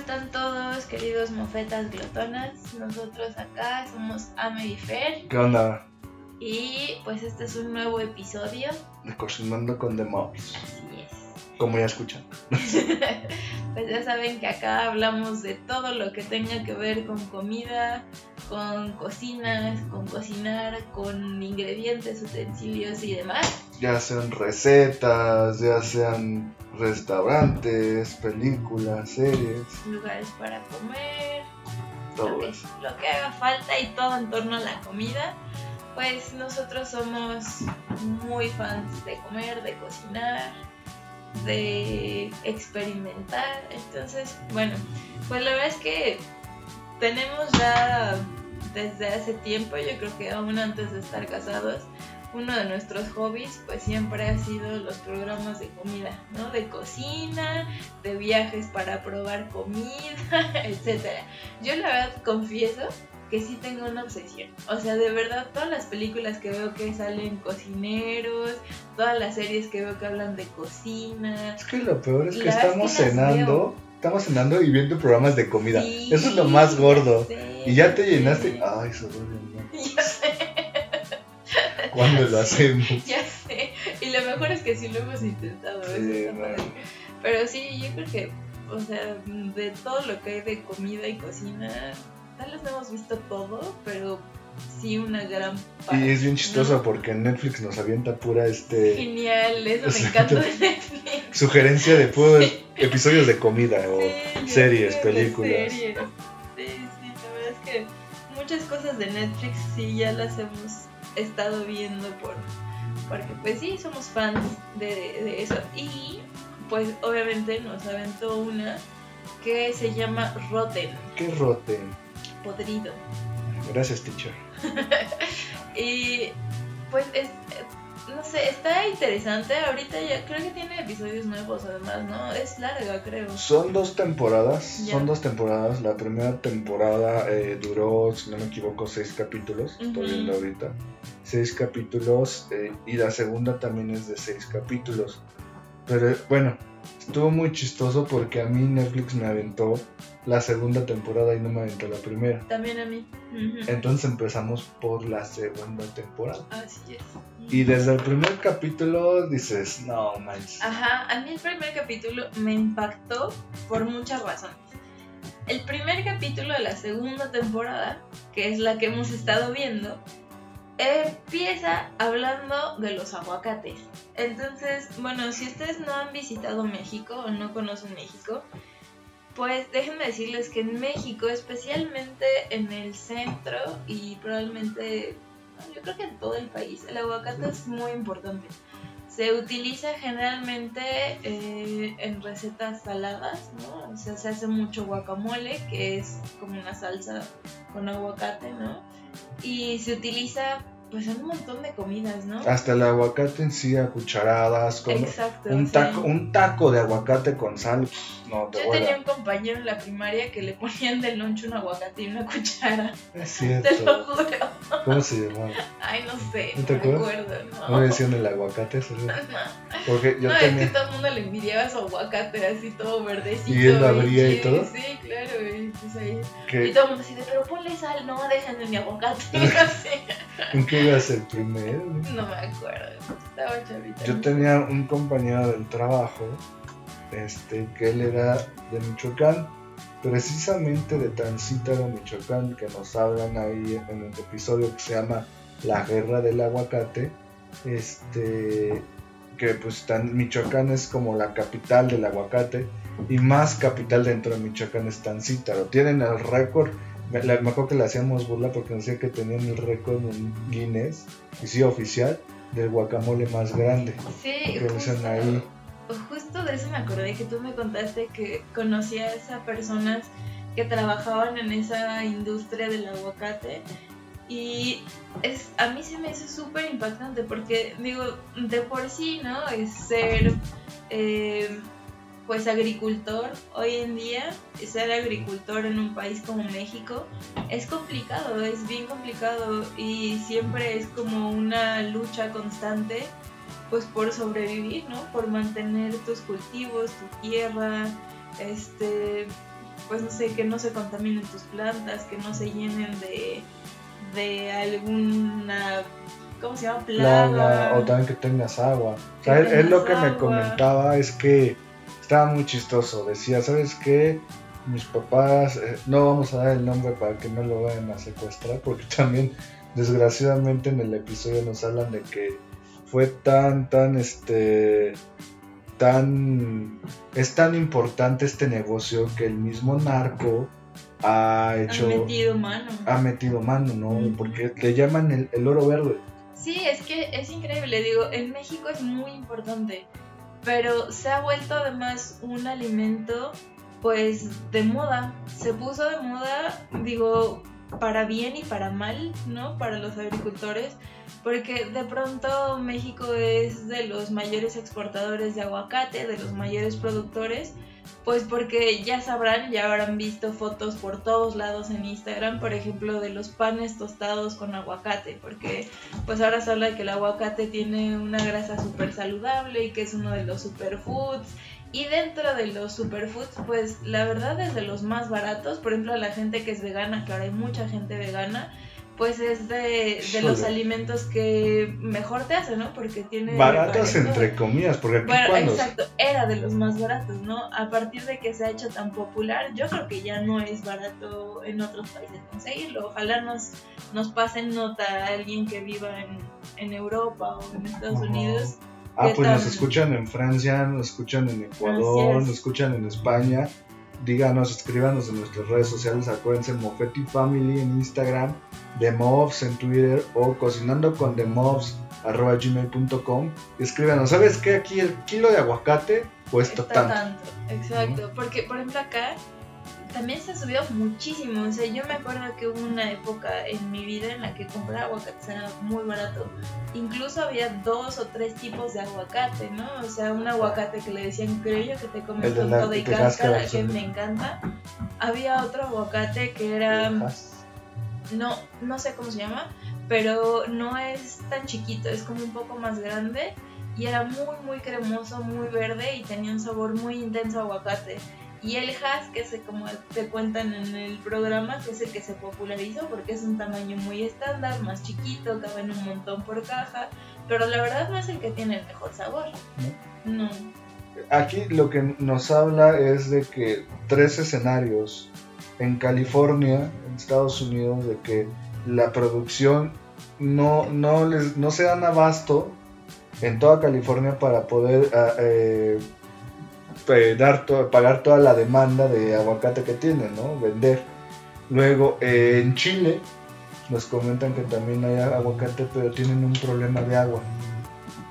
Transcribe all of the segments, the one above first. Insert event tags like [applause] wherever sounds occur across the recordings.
Están todos, queridos mofetas glotonas? Nosotros acá somos Ame y Fer ¿Qué onda? y pues este es un nuevo episodio. De Cocinando con The Mobs. Así es. Como ya escuchan. [laughs] pues ya saben que acá hablamos de todo lo que tenga que ver con comida, con cocinas, con cocinar, con ingredientes, utensilios y demás. Ya sean recetas, ya sean restaurantes, películas, series, Lugares para comer, lo todo que, eso. lo que haga falta y todo en torno a la comida. Pues nosotros somos muy fans de comer, de cocinar, de experimentar. Entonces, bueno, pues la verdad es que tenemos ya desde hace tiempo, yo creo que aún antes de estar casados, uno de nuestros hobbies pues siempre ha sido los programas de comida, ¿no? De cocina, de viajes para probar comida, [laughs] etcétera. Yo la verdad confieso que sí tengo una obsesión. O sea, de verdad, todas las películas que veo que salen cocineros, todas las series que veo que hablan de cocina. Es que lo peor es que estamos que cenando, veo. estamos cenando y viendo programas de comida. Sí, Eso es lo más gordo. Y ya te sí. llenaste. Ay, eso duele. [laughs] Ya sé, ¿Cuándo lo hacemos? [laughs] ya sé. Y lo mejor es que sí lo hemos intentado. Sí. Pero sí, yo creo que, o sea, de todo lo que hay de comida y cocina, tal vez no hemos visto todo, pero sí una gran parte. Y es bien chistoso ¿no? porque Netflix nos avienta pura este Genial, eso me encanta de Netflix. sugerencia de puros episodios de comida o Sí, series, películas. series. Sí, sí, la verdad es que muchas cosas de Netflix sí ya las hemos estado viendo por porque pues sí somos fans de, de eso y pues obviamente nos aventó una que se llama Rotten, Qué rote. Podrido. Gracias, teacher. [laughs] Y pues es, no sé, está interesante. Ahorita ya creo que tiene episodios nuevos además, ¿no? Es larga, creo. Son dos temporadas, son dos temporadas. La primera temporada eh, duró, si no me equivoco, seis capítulos. Estoy viendo ahorita. Seis capítulos eh, y la segunda también es de seis capítulos. Pero bueno, estuvo muy chistoso porque a mí Netflix me aventó la segunda temporada y no me aventó la primera. También a mí. Entonces empezamos por la segunda temporada. Así es. Y desde el primer capítulo dices, no manches. Ajá, a mí el primer capítulo me impactó por muchas razones. El primer capítulo de la segunda temporada, que es la que hemos estado viendo, empieza hablando de los aguacates. Entonces, bueno, si ustedes no han visitado México o no conocen México, pues déjenme decirles que en México, especialmente en el centro y probablemente, yo creo que en todo el país, el aguacate es muy importante. Se utiliza generalmente eh, en recetas saladas, ¿no? O sea, se hace mucho guacamole, que es como una salsa con aguacate, ¿no? Y se utiliza pues un montón de comidas, ¿no? Hasta el aguacate en sí a cucharadas, con Exacto. un sí. taco, un taco de aguacate con sal, no te Yo tenía un compañero en la primaria que le ponían del lonche un aguacate y una cuchara. Es [laughs] Te lo cierto. juro. ¿Cómo se llamaba? Ay, no sé. ¿No te me acuerdas? acuerdo, ¿No no. le decían el aguacate? [laughs] No, Porque yo no, es que tenía... todo el mundo le envidiaba su aguacate así todo verdecito. ¿Y él lo abría y sí, todo? Sí, claro, y pues ahí. Y que todo el mundo así de, pero ponle sal, no, déjenme mi aguacate. [laughs] Así. ¿En qué ibas el primero? No me acuerdo, estaba chavita. Yo tenía un compañero del trabajo, este, que él era de Michoacán, precisamente de Tancítaro, Michoacán, que nos hablan ahí en el episodio que se llama La Guerra del Aguacate, este, que pues tan, Michoacán es como la capital del aguacate y más capital dentro de Michoacán es Tancítaro. Tienen el récord Me, la- me acuerdo que le hacíamos burla porque nos decía que tenían el récord en Guinness, y sí, oficial, del guacamole más grande. Sí, Que justo. ahí. justo de eso me acordé que tú me contaste que conocías a personas que trabajaban en esa industria del aguacate y es, a mí se me hizo súper impactante porque digo, de por sí, ¿no? Es ser eh, pues agricultor hoy en día, ser agricultor en un país como México es complicado, es bien complicado y siempre es como una lucha constante pues por sobrevivir, ¿no? Por mantener tus cultivos, tu tierra, este, pues no sé, que no se contaminen tus plantas, que no se llenen de, de alguna, ¿cómo se llama? Plaga. o también que tengas agua. O sea, él, lo que me comentaba es que estaba muy chistoso. Decía, ¿sabes qué? Mis papás, eh, no vamos a dar el nombre para que no lo vayan a secuestrar, porque [laughs] también, desgraciadamente, en el episodio nos hablan de que fue tan, tan, este, tan, es tan importante este negocio que el mismo narco ha hecho... Ha metido mano. Ha metido mano, ¿no? Porque le llaman el, oro verde. Sí, es que es increíble, digo, en México es muy importante, pero se ha vuelto además un alimento pues de moda, se puso de moda, digo, para bien y para mal, ¿no? Para los agricultores, porque de pronto México es de los mayores exportadores de aguacate, de los mayores productores, pues porque ya sabrán, ya habrán visto fotos por todos lados en Instagram, por ejemplo, de los panes tostados con aguacate, porque pues ahora se habla de que el aguacate tiene una grasa súper saludable y que es uno de los superfoods y dentro de los superfoods, pues la verdad es de los más baratos. Por ejemplo, a la gente que es vegana, que ahora hay mucha gente vegana, pues es de, los alimentos que mejor te hacen, ¿no? Porque tiene... Baratos entre comillas, porque aquí bueno, exacto, era de los más baratos, ¿no? A partir de que se ha hecho tan popular, yo creo que ya no es barato en otros países conseguirlo. Ojalá nos, nos pasen nota a alguien que viva en, en Europa o en Estados Unidos Ah, pues nos escuchan en Francia, nos escuchan en Ecuador, nos escuchan en España. Díganos, escríbanos en nuestras redes sociales. Acuérdense, Mofetti Family en Instagram, The Mobs en Twitter o cocinando con The Mobs arroba gmail.com. Escríbanos, ¿sabes qué? Aquí el kilo de aguacate cuesta tanto. tanto. Exacto, porque por ejemplo acá también se ha subido muchísimo. O sea, yo me acuerdo que hubo una época en mi vida en la que comprar aguacate era muy barato. Incluso había dos o tres tipos de aguacate, ¿no? O sea, un aguacate que le decían creo que te comes con todo y cáscara, que me encanta. Había otro aguacate que era. No, no sé cómo se llama, pero no es tan chiquito, es como un poco más grande y era muy, muy cremoso, muy verde y tenía un sabor muy intenso a aguacate. Y el hash, que es como te cuentan en el programa, que es el que se popularizó porque es un tamaño muy estándar, más chiquito, cabe en un montón por caja, pero la verdad no es el que tiene el mejor sabor. No. Aquí lo que nos habla es de que tres escenarios en California, en Estados Unidos, de que la producción no, no, les, no se dan abasto en toda California para poder... Ah, eh, eh, dar pagar toda la demanda de aguacate que tienen, ¿no? Vender. Luego, eh, en Chile nos comentan que también hay aguacate, pero tienen un problema de agua.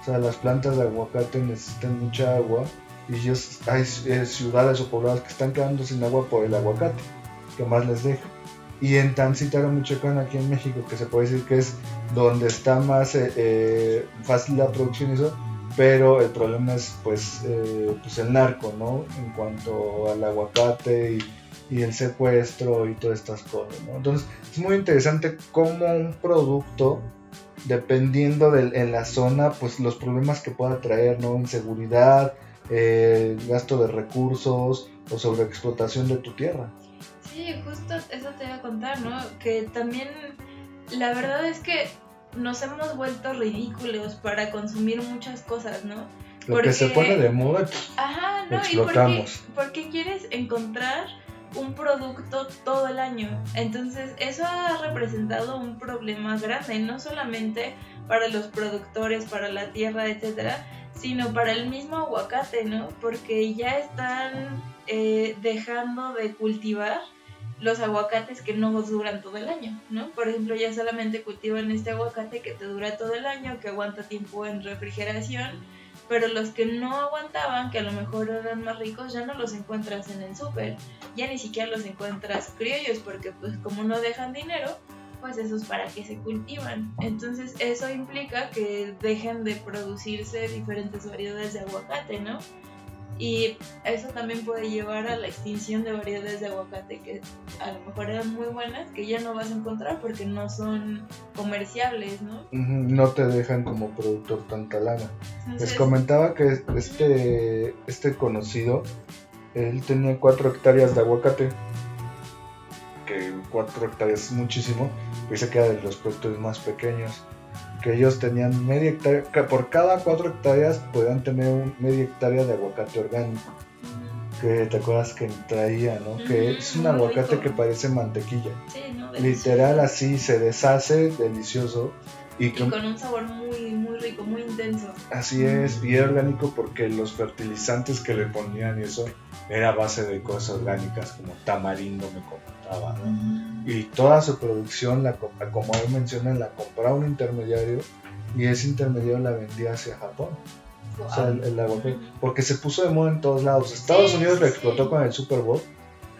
O sea, las plantas de aguacate necesitan mucha agua y hay eh, ciudades o poblados que están quedando sin agua por el aguacate, que más les deja. Y en Tancítaro, Michoacán, aquí en México, que se puede decir que es donde está más fácil la producción y eso, pero el problema es pues, eh, pues el narco, ¿no? En cuanto al aguacate y, el secuestro y todas estas cosas, ¿no? Entonces es muy interesante cómo un producto, dependiendo de en la zona, pues los problemas que pueda traer, ¿no? Inseguridad, eh, gasto de recursos o sobreexplotación de tu tierra. Sí, justo eso te iba a contar, ¿no? Que también la verdad es que nos hemos vuelto ridículos para consumir muchas cosas, ¿no? Lo que se pone de moda, Ajá, no, explotamos. ¿y por qué, quieres encontrar un producto todo el año? Entonces, eso ha representado un problema grande, no solamente para los productores, para la tierra, etcétera, sino para el mismo aguacate, ¿no? Porque ya están eh, dejando de cultivar los aguacates que no duran todo el año, ¿no? Por ejemplo, ya solamente cultivan este aguacate que te dura todo el año, que aguanta tiempo en refrigeración pero los que no aguantaban, que a lo mejor eran más ricos, ya no los encuentras en el súper, ya ni siquiera los encuentras criollos, porque pues como no dejan dinero, pues esos para que se cultivan. Entonces eso implica que dejen de producirse diferentes variedades de aguacate, ¿no? Y eso también puede llevar a la extinción de variedades de aguacate que a lo mejor eran muy buenas, que ya no vas a encontrar porque no son comerciables, ¿no? No te dejan como productor tanta lana. Les comentaba que este, este conocido, él tenía 4 hectáreas de aguacate, que 4 hectáreas es muchísimo, dice que era de los productores más pequeños, que ellos tenían media hectárea, que por cada 4 hectáreas podían tener un, media hectárea de aguacate orgánico, que te acuerdas que traía, ¿no? Que es un aguacate rico. que parece mantequilla, Sí, ¿no? literal así se deshace, delicioso, y con un sabor muy, muy muy intenso. Así es, y era orgánico porque los fertilizantes que le ponían y eso era a base de cosas orgánicas, como tamarindo me comentaba, ¿no? Y toda su producción, la, co- como él menciona, la compraba un intermediario y ese intermediario la vendía hacia Japón. O sea, el, porque se puso de moda en todos lados. Estados Sí, Unidos sí, lo explotó sí. con el Super Bowl,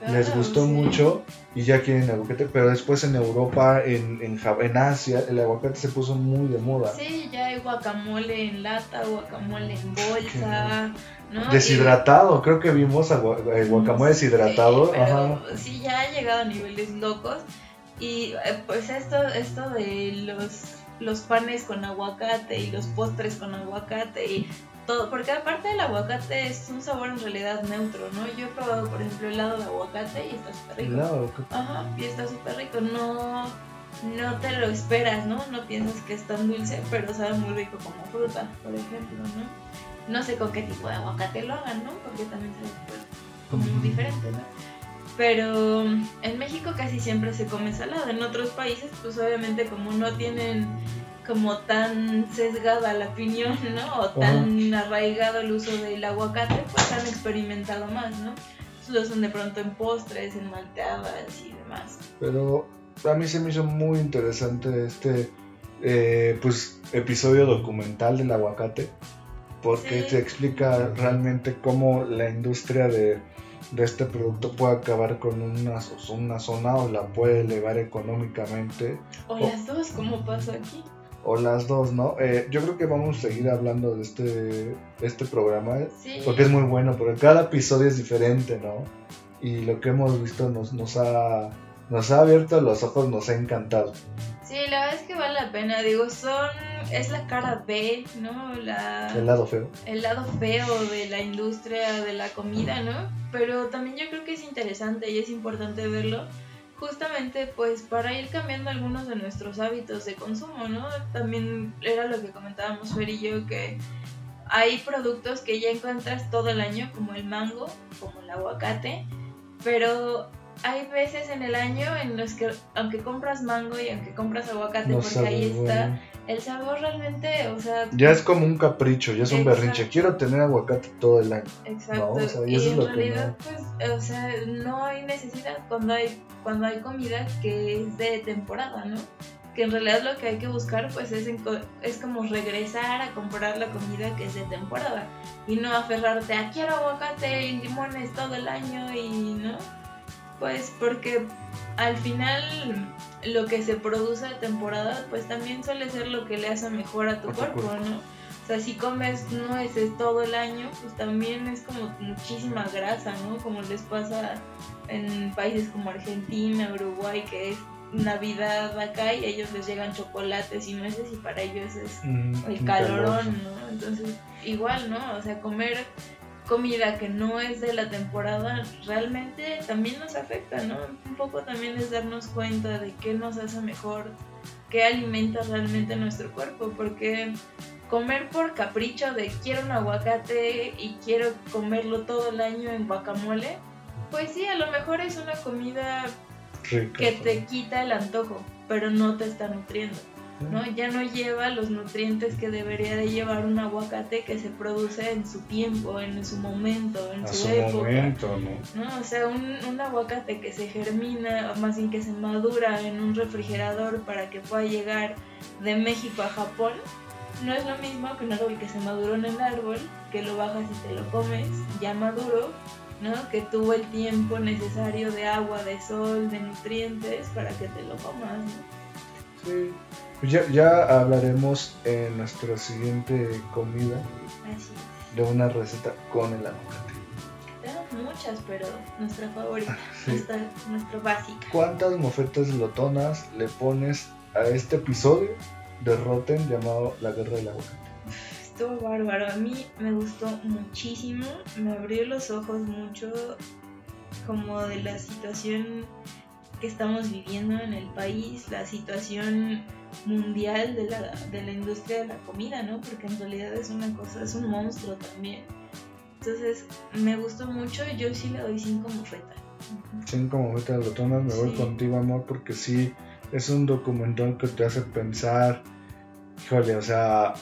les gustó sí. mucho y ya quieren aguacate, pero después en Europa, en, en, Asia, el aguacate se puso muy de moda. Sí, ya hay guacamole en lata, guacamole en bolsa, ¿no? Deshidratado, creo que vimos agua- eh, guacamole Sí, deshidratado. pero ajá. sí, ya ha llegado a niveles locos. Y eh, pues esto, esto de los, los panes con aguacate y los postres con aguacate y todo, porque aparte del aguacate es un sabor en realidad neutro, ¿no? Yo he probado, por ejemplo, helado de aguacate y está súper rico. Helado, ¿qué- Ajá, y está súper rico, no, no te lo esperas, ¿no? No piensas que es tan dulce, pero sabe muy rico como fruta, por ejemplo, ¿no? No sé con qué tipo de aguacate lo hagan, ¿no? Porque también sabe pues, como Ujú. diferente, ¿no? Pero en México casi siempre se come salado, en otros países pues obviamente como no tienen como tan sesgada la opinión, ¿no? O tan arraigado el uso del aguacate, pues han experimentado más, ¿no? Lo usan de pronto en postres, en malteadas y demás. Pero a mí se me hizo muy interesante este eh, pues episodio documental del aguacate porque Sí. te explica realmente cómo la industria de, de este producto puede acabar con una, una zona o la puede elevar económicamente O las dos, como pasó aquí. O las dos, ¿no? Eh, yo creo que vamos a seguir hablando de este, este programa Sí. porque es muy bueno, porque cada episodio es diferente, ¿no? Y lo que hemos visto nos, nos, ha, nos ha abierto los ojos, nos ha encantado. Sí, la verdad es que vale la pena. Digo, son. Es la cara B, ¿no? La, El lado feo. el lado feo de la industria de la comida, ¿no? Pero también yo creo que es interesante y es importante verlo. Justamente, pues para ir cambiando algunos de nuestros hábitos de consumo, ¿no? También era lo que comentábamos Fer y yo, que hay productos que ya encuentras todo el año, como el mango, como el aguacate, pero hay veces en el año en los que, aunque compras mango y aunque compras aguacate, No porque ahí está. El sabor realmente, o sea, Ya es como un capricho, ya es un Exacto. berrinche. Quiero tener aguacate todo el año. Exacto. No, o sea, y y eso es en lo que realidad, pues, o sea, no hay necesidad cuando hay, cuando hay comida que es de temporada, ¿no? Que en realidad lo que hay que buscar, pues, es, es como regresar a comprar la comida que es de temporada y no aferrarte a quiero aguacate y limones todo el año y no. Pues porque al final lo que se produce de temporada, pues también suele ser lo que le hace mejor a tu cuerpo, cuerpo. ¿no? O sea, si comes nueces todo el año, pues también es como muchísima grasa, ¿no? Como les pasa en países como Argentina, Uruguay, que es Navidad acá y a ellos les llegan chocolates y nueces y para ellos es Mm, el calorón, ¿no? Entonces, igual, ¿no? O sea, comer comida que no es de la temporada realmente también nos afecta, ¿no? Un poco también es darnos cuenta de qué nos hace mejor, qué alimenta realmente nuestro cuerpo, porque comer por capricho de quiero un aguacate y quiero comerlo todo el año en guacamole, pues sí, a lo mejor es una comida que te quita el antojo, pero no te está nutriendo. ¿No? Ya no lleva los nutrientes que debería de llevar un aguacate que se produce en su tiempo, en su momento, en A su, su época. momento, ¿no? ¿no? O sea, un, un aguacate que se germina, o más bien que se madura en un refrigerador para que pueda llegar de México a Japón, no es lo mismo que un árbol que se maduró en el árbol, que lo bajas y te lo comes, ya maduro, ¿no? Que tuvo el tiempo necesario de agua, de sol, de nutrientes para que te lo comas, ¿no? Sí. Pues ya, ya hablaremos en nuestra siguiente comida Así de una receta con el aguacate. Tenemos muchas, pero nuestra favorita, Sí. nuestra, nuestra básica. ¿Cuántas mofetas lotonas le pones a este episodio de Rotten llamado La Guerra del Aguacate? Estuvo bárbaro, a mí me gustó muchísimo, me abrió los ojos mucho como de la situación que estamos viviendo en el país, la situación mundial de la, de la industria de la comida, ¿no? Porque en realidad es una cosa, es un monstruo también. Entonces me gustó mucho y yo sí le doy cinco mofetas. Cinco mofetas lotonas, me voy contigo, amor, porque sí, es un documental que te hace pensar, híjole, o sea,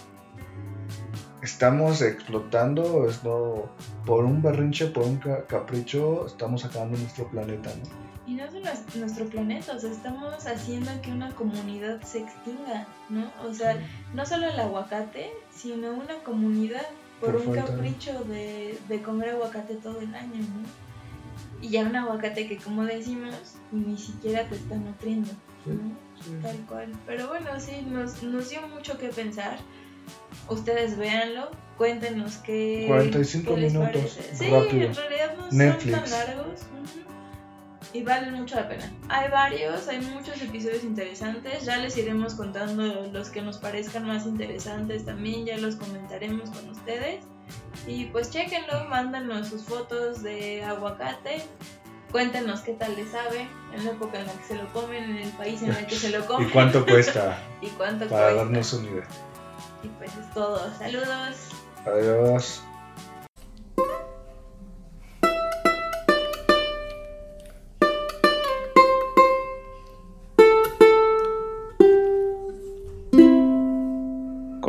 estamos explotando, esto, por un berrinche, por un ca- capricho, estamos acabando nuestro planeta, ¿no? Y no solo es nuestro planeta, o sea, estamos haciendo que una comunidad se extinga, ¿no? O sea, no solo el aguacate, sino una comunidad por, Por un falta capricho de, de comer aguacate todo el año, ¿no? Y ya un aguacate que, como decimos, ni siquiera te está nutriendo, ¿no? Tal cual. Pero bueno, sí, nos, nos dio mucho que pensar. Ustedes véanlo, cuéntenos qué. 45 qué les minutos, parece. Sí, en realidad no Netflix. son tan largos. Y valen mucho la pena. Hay varios, hay muchos episodios interesantes. Ya les iremos contando los que nos parezcan más interesantes también. Ya los comentaremos con ustedes. Y pues chequenlo, mándanos sus fotos de aguacate. Cuéntenos qué tal les sabe, en la época en la que se lo comen, en el país en el que se lo [laughs] comen. ¿Y cuánto cuesta? [laughs] y cuánto Para cuesta. darnos una idea. Y pues es todo. Saludos. Adiós.